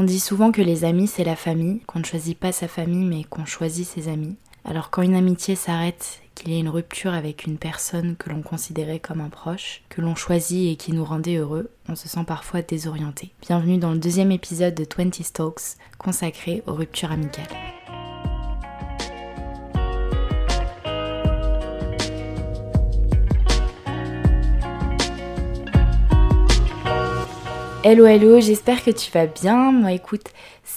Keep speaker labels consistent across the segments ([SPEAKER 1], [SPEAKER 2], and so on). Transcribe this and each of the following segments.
[SPEAKER 1] On dit souvent que les amis c'est la famille, qu'on ne choisit pas sa famille mais qu'on choisit ses amis. Alors quand une amitié s'arrête, qu'il y ait une rupture avec une personne que l'on considérait comme un proche, que l'on choisit et qui nous rendait heureux, on se sent parfois désorienté. Bienvenue dans le deuxième épisode de 20 Talks consacré aux ruptures amicales. Hello hello, j'espère que tu vas bien. Moi écoute,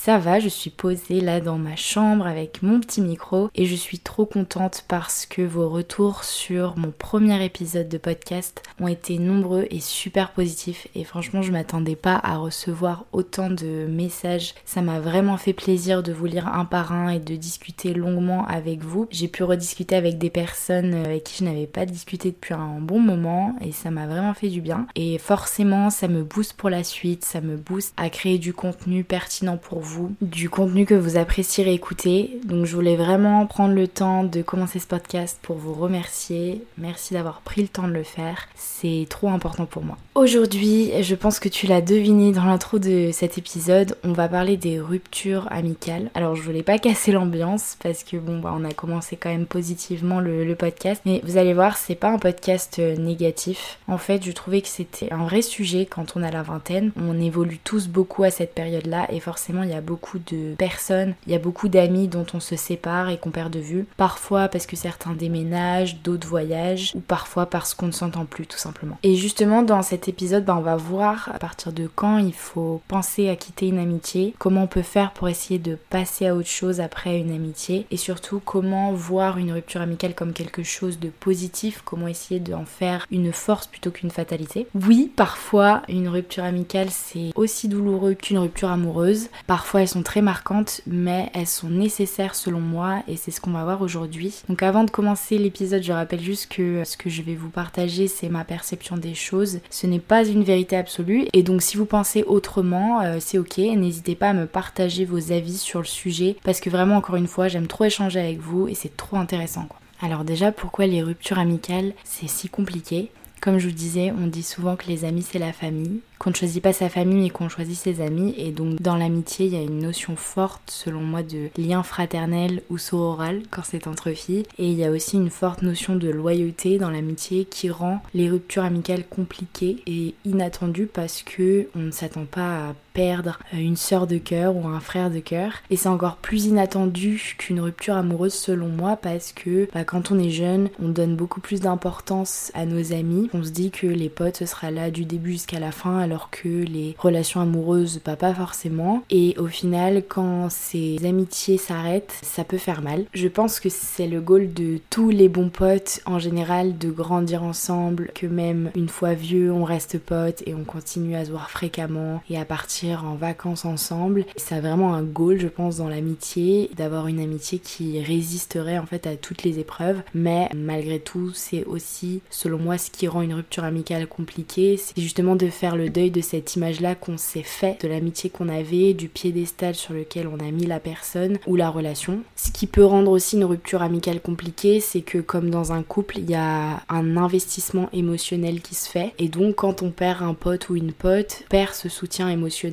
[SPEAKER 1] ça va, je suis posée là dans ma chambre avec mon petit micro et je suis trop contente parce que vos retours sur mon premier épisode de podcast ont été nombreux et super positifs et franchement je m'attendais pas à recevoir autant de messages. Ça m'a vraiment fait plaisir de vous lire un par un et de discuter longuement avec vous. J'ai pu rediscuter avec des personnes avec qui je n'avais pas discuté depuis un bon moment et ça m'a vraiment fait du bien et forcément ça me booste pour la suite, ça me booste à créer du contenu pertinent pour vous du contenu que vous apprécierez écouter. Donc je voulais vraiment prendre le temps de commencer ce podcast pour vous remercier. Merci d'avoir pris le temps de le faire. C'est trop important pour moi. Aujourd'hui, je pense que tu l'as deviné dans l'intro de cet épisode, on va parler des ruptures amicales. Alors je voulais pas casser l'ambiance parce que bon bah on a commencé quand même positivement le, le podcast, mais vous allez voir c'est pas un podcast euh, négatif. En fait je trouvais que c'était un vrai sujet quand on a la vingtaine. On évolue tous beaucoup à cette période-là et forcément il y a beaucoup de personnes, il y a beaucoup d'amis dont on se sépare et qu'on perd de vue. Parfois parce que certains déménagent, d'autres voyagent, ou parfois parce qu'on ne s'entend plus tout simplement. Et justement dans cet épisode, bah, on va voir à partir de quand il faut penser à quitter une amitié, comment on peut faire pour essayer de passer à autre chose après une amitié, et surtout comment voir une rupture amicale comme quelque chose de positif, comment essayer d'en faire une force plutôt qu'une fatalité. Oui, parfois une rupture amicale c'est aussi douloureux qu'une rupture amoureuse. Parfois elles sont très marquantes, mais elles sont nécessaires selon moi et c'est ce qu'on va voir aujourd'hui. Donc avant de commencer l'épisode, je rappelle juste que ce que je vais vous partager, c'est ma perception des choses. Ce n'est pas une vérité absolue et donc si vous pensez autrement, euh, c'est ok. N'hésitez pas à me partager vos avis sur le sujet parce que vraiment, encore une fois, j'aime trop échanger avec vous et c'est trop intéressant. Alors déjà, pourquoi les ruptures amicales, c'est si compliqué? Comme je vous disais, on dit souvent que les amis c'est la famille qu'on ne choisit pas sa famille mais qu'on choisit ses amis. Et donc dans l'amitié, il y a une notion forte selon moi de lien fraternel ou sororal quand c'est entre filles. Et il y a aussi une forte notion de loyauté dans l'amitié qui rend les ruptures amicales compliquées et inattendues parce que on ne s'attend pas à perdre une sœur de cœur ou un frère de cœur. Et c'est encore plus inattendu qu'une rupture amoureuse selon moi parce que bah, quand on est jeune, on donne beaucoup plus d'importance à nos amis. On se dit que les potes, ce sera là du début jusqu'à la fin alors que les relations amoureuses, pas, pas forcément. Et au final, quand ces amitiés s'arrêtent, ça peut faire mal. Je pense que c'est le goal de tous les bons potes en général de grandir ensemble, que même une fois vieux, on reste potes et on continue à se voir fréquemment et à partir en vacances ensemble. C'est vraiment un goal, je pense, dans l'amitié, d'avoir une amitié qui résisterait en fait à toutes les épreuves. Mais malgré tout, c'est aussi, selon moi, ce qui rend une rupture amicale compliquée, c'est justement de faire le deuil de cette image-là qu'on s'est fait, de l'amitié qu'on avait, du piédestal sur lequel on a mis la personne ou la relation. Ce qui peut rendre aussi une rupture amicale compliquée, c'est que comme dans un couple, il y a un investissement émotionnel qui se fait. Et donc quand on perd un pote ou une pote, perd ce soutien émotionnel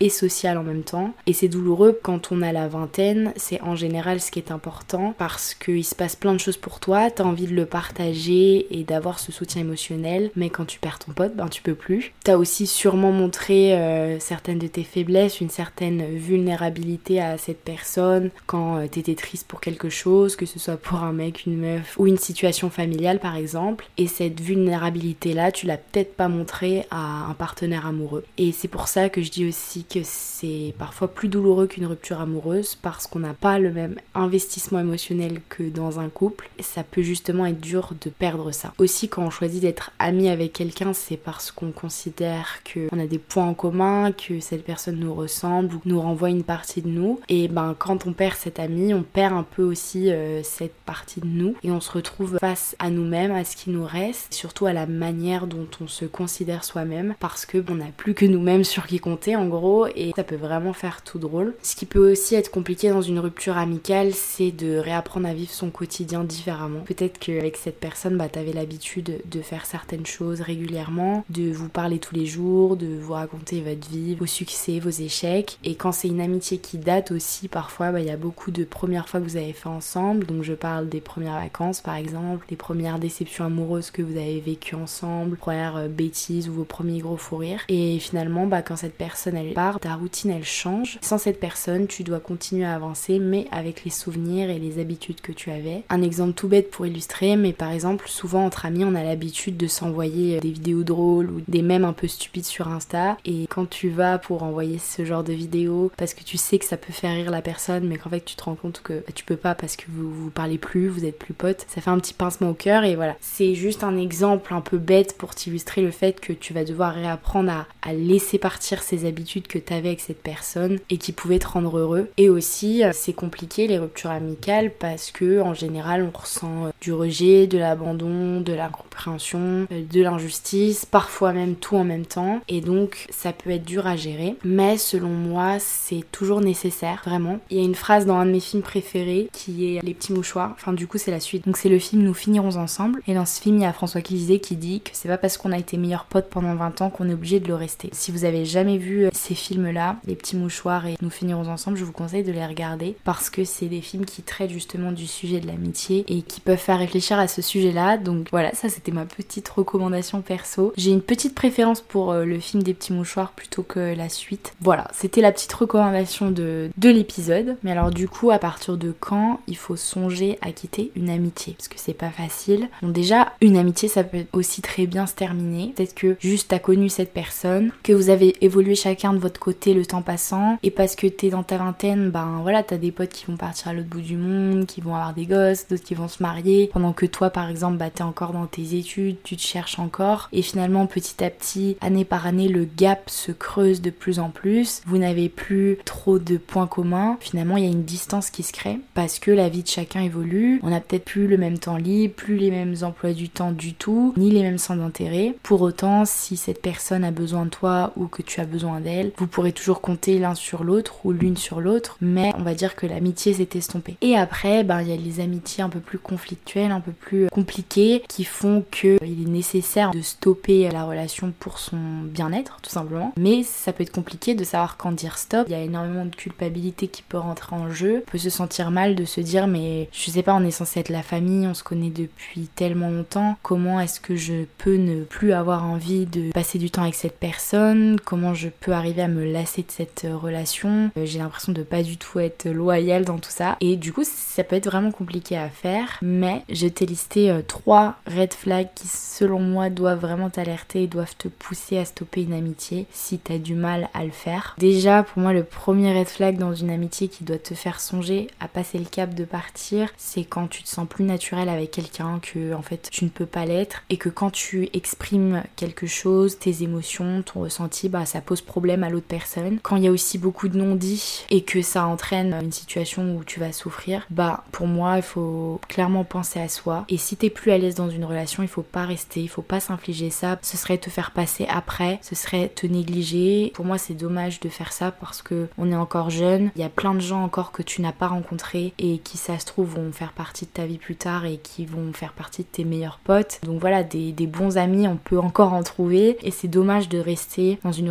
[SPEAKER 1] et social en même temps. Et c'est douloureux quand on a la vingtaine, c'est en général ce qui est important parce qu'il se passe plein de choses pour toi, t'as envie de le partager et d'avoir ce soutien émotionnel, mais quand tu perds ton pote, ben tu peux plus. T'as aussi sûrement montrer euh, certaines de tes faiblesses, une certaine vulnérabilité à cette personne quand euh, t'étais triste pour quelque chose, que ce soit pour un mec, une meuf ou une situation familiale par exemple. Et cette vulnérabilité là, tu l'as peut-être pas montré à un partenaire amoureux. Et c'est pour ça que je dis aussi que c'est parfois plus douloureux qu'une rupture amoureuse parce qu'on n'a pas le même investissement émotionnel que dans un couple. Ça peut justement être dur de perdre ça. Aussi quand on choisit d'être ami avec quelqu'un, c'est parce qu'on considère qu'on a des points en commun, que cette personne nous ressemble ou nous renvoie une partie de nous. Et ben quand on perd cet ami, on perd un peu aussi euh, cette partie de nous et on se retrouve face à nous-mêmes, à ce qui nous reste, surtout à la manière dont on se considère soi-même parce que on n'a plus que nous-mêmes sur qui compter en gros et ça peut vraiment faire tout drôle. Ce qui peut aussi être compliqué dans une rupture amicale, c'est de réapprendre à vivre son quotidien différemment. Peut-être qu'avec cette personne, bah, t'avais l'habitude de faire certaines choses régulièrement, de vous parler tous les jours, de vous raconter votre vie, vos succès, vos échecs. Et quand c'est une amitié qui date aussi, parfois, bah, il y a beaucoup de premières fois que vous avez fait ensemble. Donc je parle des premières vacances par exemple, des premières déceptions amoureuses que vous avez vécues ensemble, premières euh, bêtises ou vos premiers gros fous rires. Et finalement, bah, quand cette personne elle part, ta routine elle change. Sans cette personne, tu dois continuer à avancer, mais avec les souvenirs et les habitudes que tu avais. Un exemple tout bête pour illustrer, mais par exemple, souvent entre amis, on a l'habitude de s'envoyer euh, des vidéos drôles ou des mèmes un peu stupides sur Insta. Et quand tu vas pour envoyer ce genre de vidéos, parce que tu sais que ça peut faire rire la personne, mais qu'en fait tu te rends compte que bah, tu peux pas parce que vous vous parlez plus, vous êtes plus potes, ça fait un petit pincement au cœur et voilà. C'est juste un exemple un peu bête pour t'illustrer le fait que tu vas devoir réapprendre à, laisser partir ces habitudes que tu avais avec cette personne et qui pouvaient te rendre heureux. Et aussi, euh, c'est compliqué les ruptures amicales parce que en général, on ressent euh, du rejet, de l'abandon, de l'incompréhension, euh, de l'injustice, parfois même tout en même temps. Et donc, ça peut être dur à gérer. Mais selon moi, c'est toujours nécessaire, vraiment. Il y a une phrase dans un de mes films préférés qui est Les petits mouchoirs. Enfin, du coup, c'est la suite. Donc, c'est le film Nous finirons ensemble. Et dans ce film, il y a François Clizet qui dit que c'est pas parce qu'on a été meilleurs potes pendant 20 ans qu'on est obligé de le rester. Si vous avez jamais vu euh, ces films-là, Les petits mouchoirs et Nous finirons ensemble, je vous conseille de les regarder parce que c'est des films qui traitent justement du sujet de l'amitié et qui peuvent faire réfléchir à ce sujet-là. Donc voilà, ça c'était ma petite recommandation perso. J'ai une petite préférence pour euh, le film des petits mouchoirs plutôt que la suite. Voilà, c'était la petite recommandation de, de l'épisode. Mais alors du coup, à partir de quand il faut songer à quitter une amitié? Parce que c'est pas facile. Donc déjà, une amitié, ça peut aussi très bien se terminer. Peut-être que juste t'as connu cette personne, que vous avez évolué chacun de votre côté le temps passant, et parce que t'es dans ta vingtaine, ben voilà, t'as des potes qui vont partir à l'autre bout du monde, qui vont avoir des gosses, d'autres qui vont se marier, pendant que toi par exemple, bah t'es encore dans tes études, tu te cherches encore, et finalement petit à petit, année par année, le gap se creuse de plus en plus, vous n'avez plus trop de points communs, finalement il y a une distance qui se crée, parce que la vie de chacun évolue, on a peut-être plus le même temps libre, plus les mêmes emplois du temps du tout, ni les mêmes centres d'intérêt. Pour autant, si cette personne a besoin de toi ou que tu as besoin d'elle, vous pourrez toujours compter l'un sur l'autre ou l'une sur l'autre, mais on va dire que l'amitié s'est estompée. Et après, ben, il y a les amitiés un peu plus conflictuelles, un peu plus compliquées, qui font que il est nécessaire de stopper la relation pour son bien-être, tout simplement. Mais ça peut être compliqué de savoir quand dire stop. Il y a énormément de culpabilité qui peut rentrer en jeu. On peut se sentir mal de se dire, mais je sais pas, on est censé être la famille, on se connaît depuis tellement longtemps. Comment est-ce que je peux ne plus avoir envie de passer du temps avec cette personne? Comment je peux arriver à me lasser de cette relation euh, J'ai l'impression de pas du tout être loyale dans tout ça. Et du coup, ça peut être vraiment compliqué à faire. Mais je t'ai listé euh, trois red flags qui, selon moi, doivent vraiment t'alerter et doivent te pousser à stopper une amitié si t'as du mal à le faire. Déjà, pour moi, le premier red flag dans une amitié qui doit te faire songer à passer le cap de partir, c'est quand tu te sens plus naturel avec quelqu'un que, en fait, tu ne peux pas l'être et que quand tu exprimes quelque chose, tes émotions, ton ressenti, bah, ça pose problème à l'autre personne. Quand il y a aussi beaucoup de non-dits et que ça entraîne une situation où tu vas souffrir, bah, pour moi, il faut clairement penser à soi. Et si t'es plus à l'aise dans une relation, il faut pas rester, il faut pas s'infliger ça. Ce serait te faire passer après, ce serait te négliger. Pour moi, c'est dommage de faire ça parce que on est encore jeune. Il y a plein de gens encore que tu n'as pas rencontrés et qui, ça se trouve, vont faire partie de ta vie plus tard et qui vont faire partie de tes meilleurs potes. Donc voilà, des, des bons amis, on peut encore en trouver. Et c'est dommage de rester dans une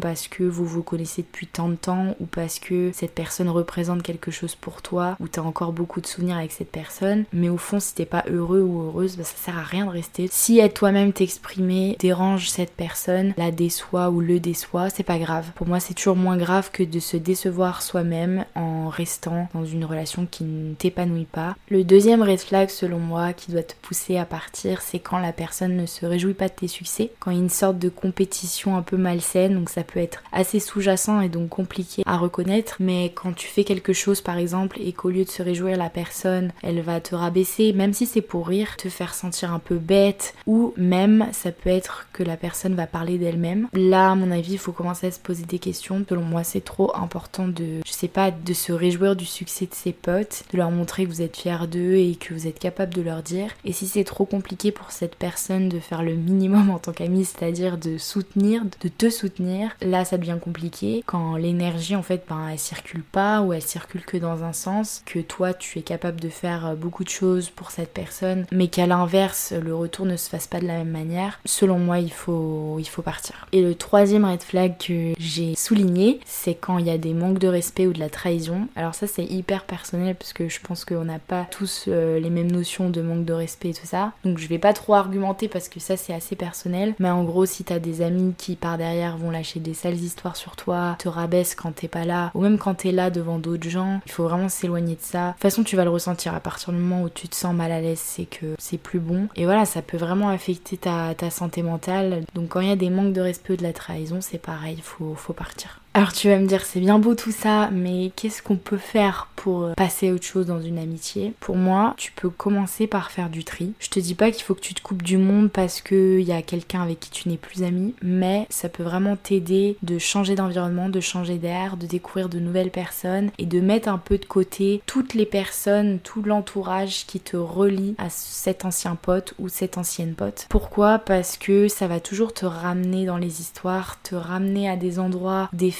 [SPEAKER 1] parce que vous vous connaissez depuis tant de temps ou parce que cette personne représente quelque chose pour toi ou t'as encore beaucoup de souvenirs avec cette personne. Mais au fond, si t'es pas heureux ou heureuse, bah, ça sert à rien de rester. Si être toi-même t'exprimer dérange cette personne, la déçoit ou le déçoit, c'est pas grave. Pour moi, c'est toujours moins grave que de se décevoir soi-même en restant dans une relation qui ne t'épanouit pas. Le deuxième red flag, selon moi, qui doit te pousser à partir, c'est quand la personne ne se réjouit pas de tes succès, quand il y a une sorte de compétition un peu malsaine, donc ça peut être assez sous-jacent et donc compliqué à reconnaître, mais quand tu fais quelque chose par exemple et qu'au lieu de se réjouir la personne, elle va te rabaisser, même si c'est pour rire, te faire sentir un peu bête, ou même ça peut être que la personne va parler d'elle-même. Là, à mon avis, il faut commencer à se poser des questions. Selon moi, c'est trop important de, je sais pas, de se réjouir du succès de ses potes, de leur montrer que vous êtes fiers d'eux et que vous êtes capable de leur dire. Et si c'est trop compliqué pour cette personne de faire le minimum en tant qu'ami, c'est-à-dire de soutenir, de te soutenir, là ça devient compliqué. Quand l'énergie en fait ben, elle circule pas ou elle circule que dans un sens, que toi tu es capable de faire euh, beaucoup de choses pour cette personne, mais qu'à l'inverse le retour ne se fasse pas de la même manière, selon moi il faut, il faut partir. Et le troisième red flag que j'ai souligné, c'est quand il y a des manques de respect ou de la trahison. Alors ça c'est hyper personnel parce que je pense qu'on n'a pas tous euh, les mêmes notions de manque de respect et tout ça. Donc je vais pas trop argumenter parce que ça c'est assez personnel. Mais en gros si t'as des amis qui par derrière vont lâcher des sales histoires sur toi, te rabaissent quand t'es pas là, ou même quand t'es là devant d'autres gens, il faut vraiment s'éloigner de ça. De toute façon tu vas le ressentir à partir du moment où tu te sens mal à l'aise, c'est que c'est plus bon. Et voilà, ça peut vraiment affecter ta, ta santé mentale. Donc quand il y a des manques de respect de la trahison, c'est pareil, il faut, faut partir. Alors tu vas me dire c'est bien beau tout ça, mais qu'est-ce qu'on peut faire pour euh, passer à autre chose dans une amitié? Pour moi, tu peux commencer par faire du tri. Je te dis pas qu'il faut que tu te coupes du monde parce qu'il y a quelqu'un avec qui tu n'es plus ami, mais ça peut vraiment t'aider de changer d'environnement, de changer d'air, de découvrir de nouvelles personnes et de mettre un peu de côté toutes les personnes, tout l'entourage qui te relie à cet ancien pote ou cette ancienne pote. Pourquoi? Parce que ça va toujours te ramener dans les histoires, te ramener à des endroits, des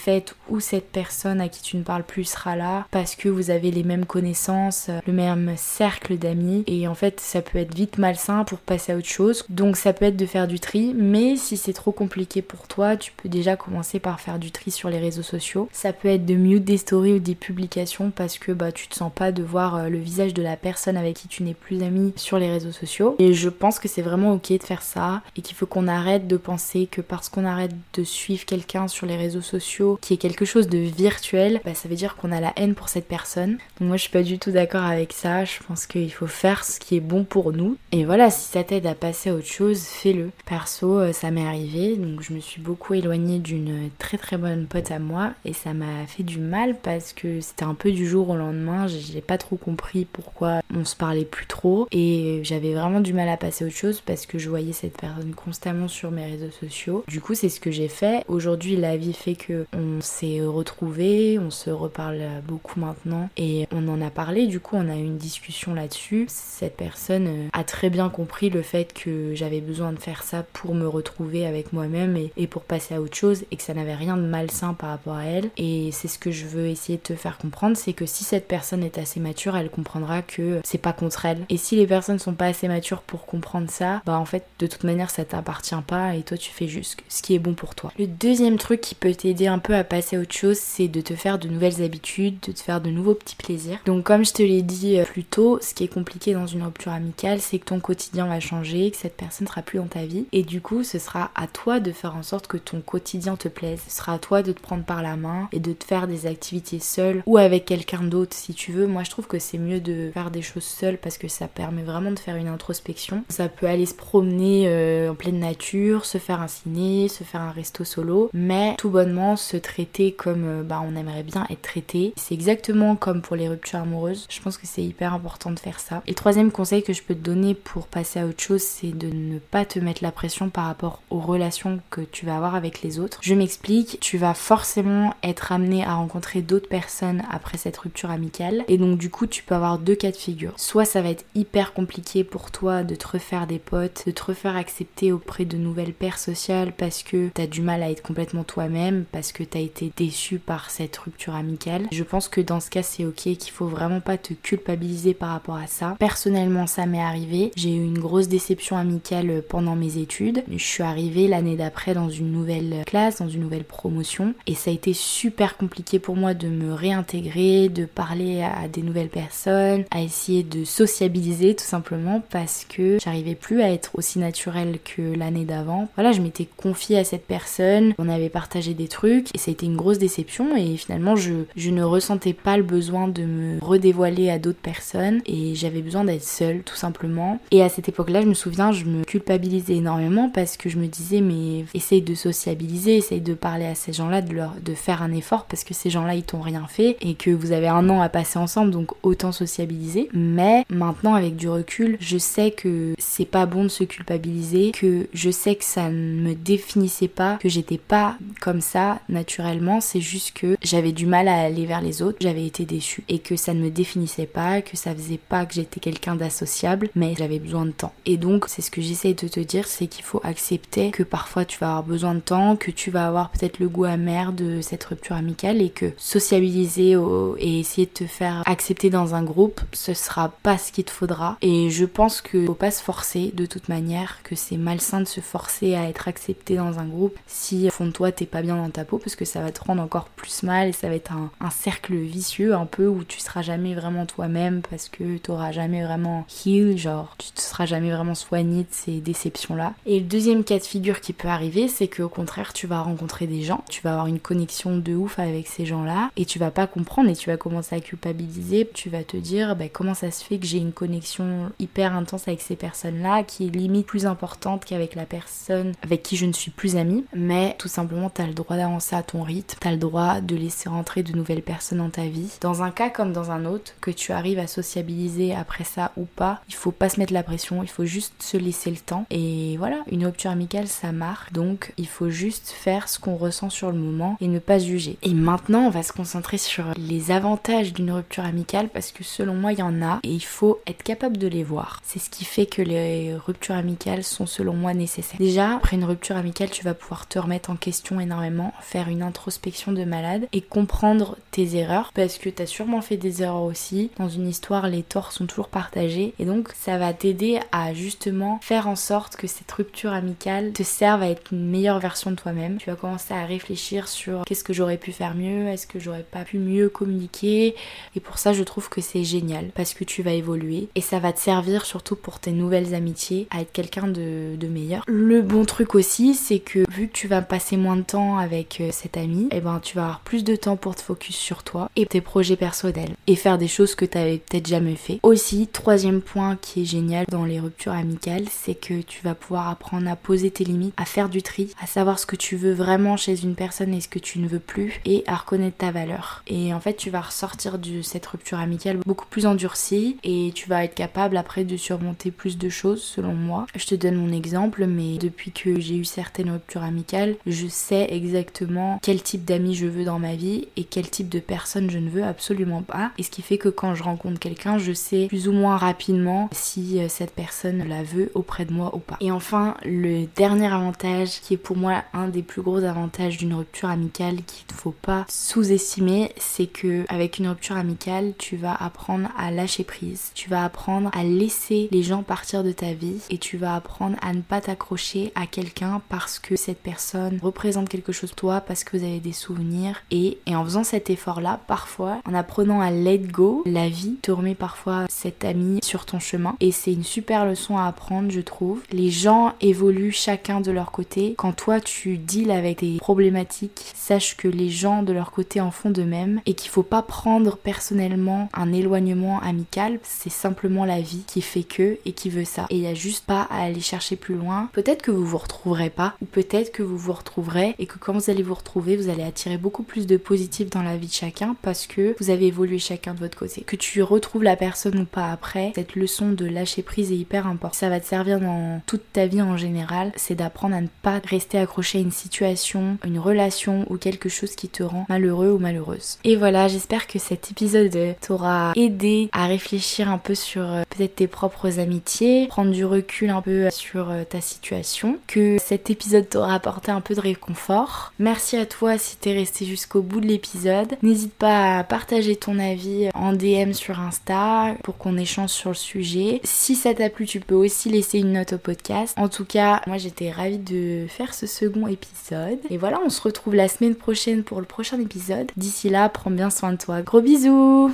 [SPEAKER 1] où cette personne à qui tu ne parles plus sera là parce que vous avez les mêmes connaissances, le même cercle d'amis et en fait ça peut être vite malsain pour passer à autre chose. Donc ça peut être de faire du tri, mais si c'est trop compliqué pour toi, tu peux déjà commencer par faire du tri sur les réseaux sociaux. Ça peut être de mute des stories ou des publications parce que bah tu te sens pas de voir euh, le visage de la personne avec qui tu n'es plus ami sur les réseaux sociaux. Et je pense que c'est vraiment ok de faire ça et qu'il faut qu'on arrête de penser que parce qu'on arrête de suivre quelqu'un sur les réseaux sociaux qui est quelque chose de virtuel, bah, ça veut dire qu'on a la haine pour cette personne. Moi je suis pas du tout d'accord avec ça, je pense qu'il faut faire ce qui est bon pour nous. Et voilà, si ça t'aide à passer à autre chose, fais-le. Perso, euh, ça m'est arrivé, donc je me suis beaucoup éloignée d'une très très bonne pote à moi et ça m'a fait du mal parce que c'était un peu du jour au lendemain, j'ai pas trop compris pourquoi on se parlait plus trop et j'avais vraiment du mal à passer à autre chose parce que je voyais cette personne constamment sur mes réseaux sociaux. Du coup, c'est ce que j'ai fait. Aujourd'hui, la vie fait que on s'est retrouvés, on se reparle beaucoup maintenant et on en a parlé, du coup on a eu une discussion là-dessus. Cette personne euh, a très bien compris le fait que j'avais besoin de faire ça pour me retrouver avec moi-même et, pour passer à autre chose et que ça n'avait rien de malsain par rapport à elle. Et c'est ce que je veux essayer de te faire comprendre, c'est que si cette personne est assez mature, elle comprendra que c'est pas contre elle. Et si les personnes sont pas assez matures pour comprendre ça, bah en fait de toute manière ça t'appartient pas et toi tu fais juste ce qui est bon pour toi. Le deuxième truc qui peut t'aider un peu à passer à autre chose, c'est de te faire de nouvelles habitudes, de te faire de nouveaux petits plaisirs. Donc comme je te l'ai dit euh, plus tôt, ce qui est compliqué dans une rupture amicale, c'est que ton quotidien va changer, que cette personne sera plus dans ta vie. Et du coup, ce sera à toi de faire en sorte que ton quotidien te plaise. Ce sera à toi de te prendre par la main et de te faire des activités seule ou avec quelqu'un d'autre si tu veux. Moi, je trouve que c'est mieux de faire des choses seule parce que ça permet vraiment de faire une introspection. Ça peut aller se promener euh, en pleine nature, se faire un ciné, se faire un resto solo, mais tout bonnement se traiter comme euh, bah, on aimerait bien être traité. C'est exactement comme pour les ruptures amoureuses. Je pense que c'est hyper important de faire ça. Et le troisième conseil que je peux te donner pour passer à autre chose, c'est de ne pas te mettre la pression par rapport aux relations que tu vas avoir avec les autres. Je m'explique, tu vas forcément être amené à rencontrer d'autres personnes après cette rupture amicale. Et donc du coup, tu peux avoir deux cas de figure. Soit ça va être hyper compliqué pour toi de te refaire des potes, de te refaire accepter auprès de nouvelles paires sociales parce que t'as du mal à être complètement toi-même, parce que t'as été déçu par cette rupture amicale. Je pense que dans ce cas, c'est ok, qu'il faut vraiment pas te culpabiliser par rapport à ça. Personnellement, ça m'est arrivé. J'ai eu une grosse déception amicale pendant mes études. Je suis arrivée l'année d'après dans une nouvelle classe, dans une nouvelle promotion, et ça a été super compliqué pour moi de me réintégrer, de parler à des nouvelles personnes, à essayer de sociabiliser tout simplement parce que j'arrivais plus à être aussi naturelle que l'année d'avant. Voilà, je m'étais confiée à cette personne, on avait partagé des trucs et ça a été une grosse déception et finalement je, ne ressentais pas le besoin de me redévoiler à d'autres personnes et j'avais besoin d'être seule tout simplement. Et à cette époque-là, je me souviens, je me culpabilisais énormément parce que je me disais mais essaye de sociabiliser, essaye de parler à ces gens-là, de leur de faire un effort parce que ces gens-là ils t'ont rien fait et que vous avez un an à passer ensemble donc autant sociabiliser. Mais maintenant avec du recul, je sais que c'est pas bon de se culpabiliser, que je sais que ça ne me définissait pas, que j'étais pas comme ça naturellement naturellement, c'est juste que j'avais du mal à aller vers les autres, j'avais été déçue et que ça ne me définissait pas, que ça faisait pas que j'étais quelqu'un d'associable, mais j'avais besoin de temps. Et donc, c'est ce que j'essaye de te dire, c'est qu'il faut accepter que parfois tu vas avoir besoin de temps, que tu vas avoir peut-être le goût amer de cette rupture amicale et que sociabiliser et essayer de te faire accepter dans un groupe, ce sera pas ce qu'il te faudra. Et je pense qu'il faut pas se forcer de toute manière, que c'est malsain de se forcer à être accepté dans un groupe si au fond de toi t'es pas bien dans ta peau parce que ça va te rendre encore plus mal et ça va être un, cercle vicieux un peu où tu seras jamais vraiment toi-même parce que t'auras jamais vraiment heal, genre tu te seras jamais vraiment soigné de ces déceptions-là. Et le deuxième cas de figure qui peut arriver, c'est qu'au contraire tu vas rencontrer des gens, tu vas avoir une connexion de ouf avec ces gens-là et tu vas pas comprendre et tu vas commencer à culpabiliser, tu vas te dire bah, comment ça se fait que j'ai une connexion hyper intense avec ces personnes-là qui est limite plus importante qu'avec la personne avec qui je ne suis plus amie, mais tout simplement tu as le droit d'avancer ton rythme, tu as le droit de laisser rentrer de nouvelles personnes dans ta vie. Dans un cas comme dans un autre, que tu arrives à sociabiliser après ça ou pas, il faut pas se mettre la pression, il faut juste se laisser le temps et voilà, une rupture amicale ça marque donc il faut juste faire ce qu'on ressent sur le moment et ne pas juger. Et maintenant on va se concentrer sur les avantages d'une rupture amicale parce que selon moi il y en a et il faut être capable de les voir. C'est ce qui fait que les ruptures amicales sont selon moi nécessaires. Déjà, après une rupture amicale, tu vas pouvoir te remettre en question énormément, faire une introspection de malade et comprendre tes erreurs parce que tu as sûrement fait des erreurs aussi. Dans une histoire, les torts sont toujours partagés et donc ça va t'aider à justement faire en sorte que cette rupture amicale te serve à être une meilleure version de toi-même. Tu vas commencer à réfléchir sur qu'est-ce que j'aurais pu faire mieux, est-ce que j'aurais pas pu mieux communiquer et pour ça je trouve que c'est génial parce que tu vas évoluer et ça va te servir surtout pour tes nouvelles amitiés à être quelqu'un de, meilleur. Le bon truc aussi c'est que vu que tu vas passer moins de temps avec euh, cet ami, et eh ben tu vas avoir plus de temps pour te focus sur toi et tes projets personnels et faire des choses que tu peut-être jamais fait. Aussi, troisième point qui est génial dans les ruptures amicales, c'est que tu vas pouvoir apprendre à poser tes limites, à faire du tri, à savoir ce que tu veux vraiment chez une personne et ce que tu ne veux plus et à reconnaître ta valeur. Et en fait, tu vas ressortir de cette rupture amicale beaucoup plus endurcie et tu vas être capable après de surmonter plus de choses selon moi. Je te donne mon exemple, mais depuis que j'ai eu certaines ruptures amicales, je sais exactement quel type d'amis je veux dans ma vie et quel type de personne je ne veux absolument pas. Et ce qui fait que quand je rencontre quelqu'un, je sais plus ou moins rapidement si euh, cette personne la veut auprès de moi ou pas. Et enfin, le dernier avantage qui est pour moi un des plus gros avantages d'une rupture amicale qu'il ne faut pas sous-estimer, c'est que avec une rupture amicale, tu vas apprendre à lâcher prise, tu vas apprendre à laisser les gens partir de ta vie et tu vas apprendre à ne pas t'accrocher à quelqu'un parce que cette personne représente quelque chose pour toi, parce que vous avez des souvenirs et, en faisant cet effort là, parfois, en apprenant à let go, la vie te remet parfois cet ami sur ton chemin et c'est une super leçon à apprendre, je trouve. Les gens évoluent chacun de leur côté. Quand toi tu deals avec des problématiques, sache que les gens de leur côté en font de même et qu'il faut pas prendre personnellement un éloignement amical, c'est simplement la vie qui fait que et qui veut ça. Et il y a juste pas à aller chercher plus loin. Peut-être que vous vous retrouverez pas ou peut-être que vous vous retrouverez et que quand vous allez vous retrouver, vous allez attirer beaucoup plus de positif dans la vie de chacun parce que vous avez évolué chacun de votre côté. Que tu retrouves la personne ou pas après, cette leçon de lâcher prise est hyper importante. Ça va te servir dans toute ta vie en général, c'est d'apprendre à ne pas rester accroché à une situation, une relation ou quelque chose qui te rend malheureux ou malheureuse. Et voilà, j'espère que cet épisode t'aura aidé à réfléchir un peu sur euh, peut-être tes propres amitiés, prendre du recul un peu sur euh, ta situation, que cet épisode t'aura apporté un peu de réconfort. Merci à toi si t'es resté jusqu'au bout de l'épisode. N'hésite pas à partager ton avis en DM sur Insta pour qu'on échange sur le sujet. Si ça t'a plu, tu peux aussi laisser une note au podcast. En tout cas, moi j'étais ravie de faire ce second épisode. Et voilà, on se retrouve la semaine prochaine pour le prochain épisode. D'ici là, prends bien soin de toi. Gros bisous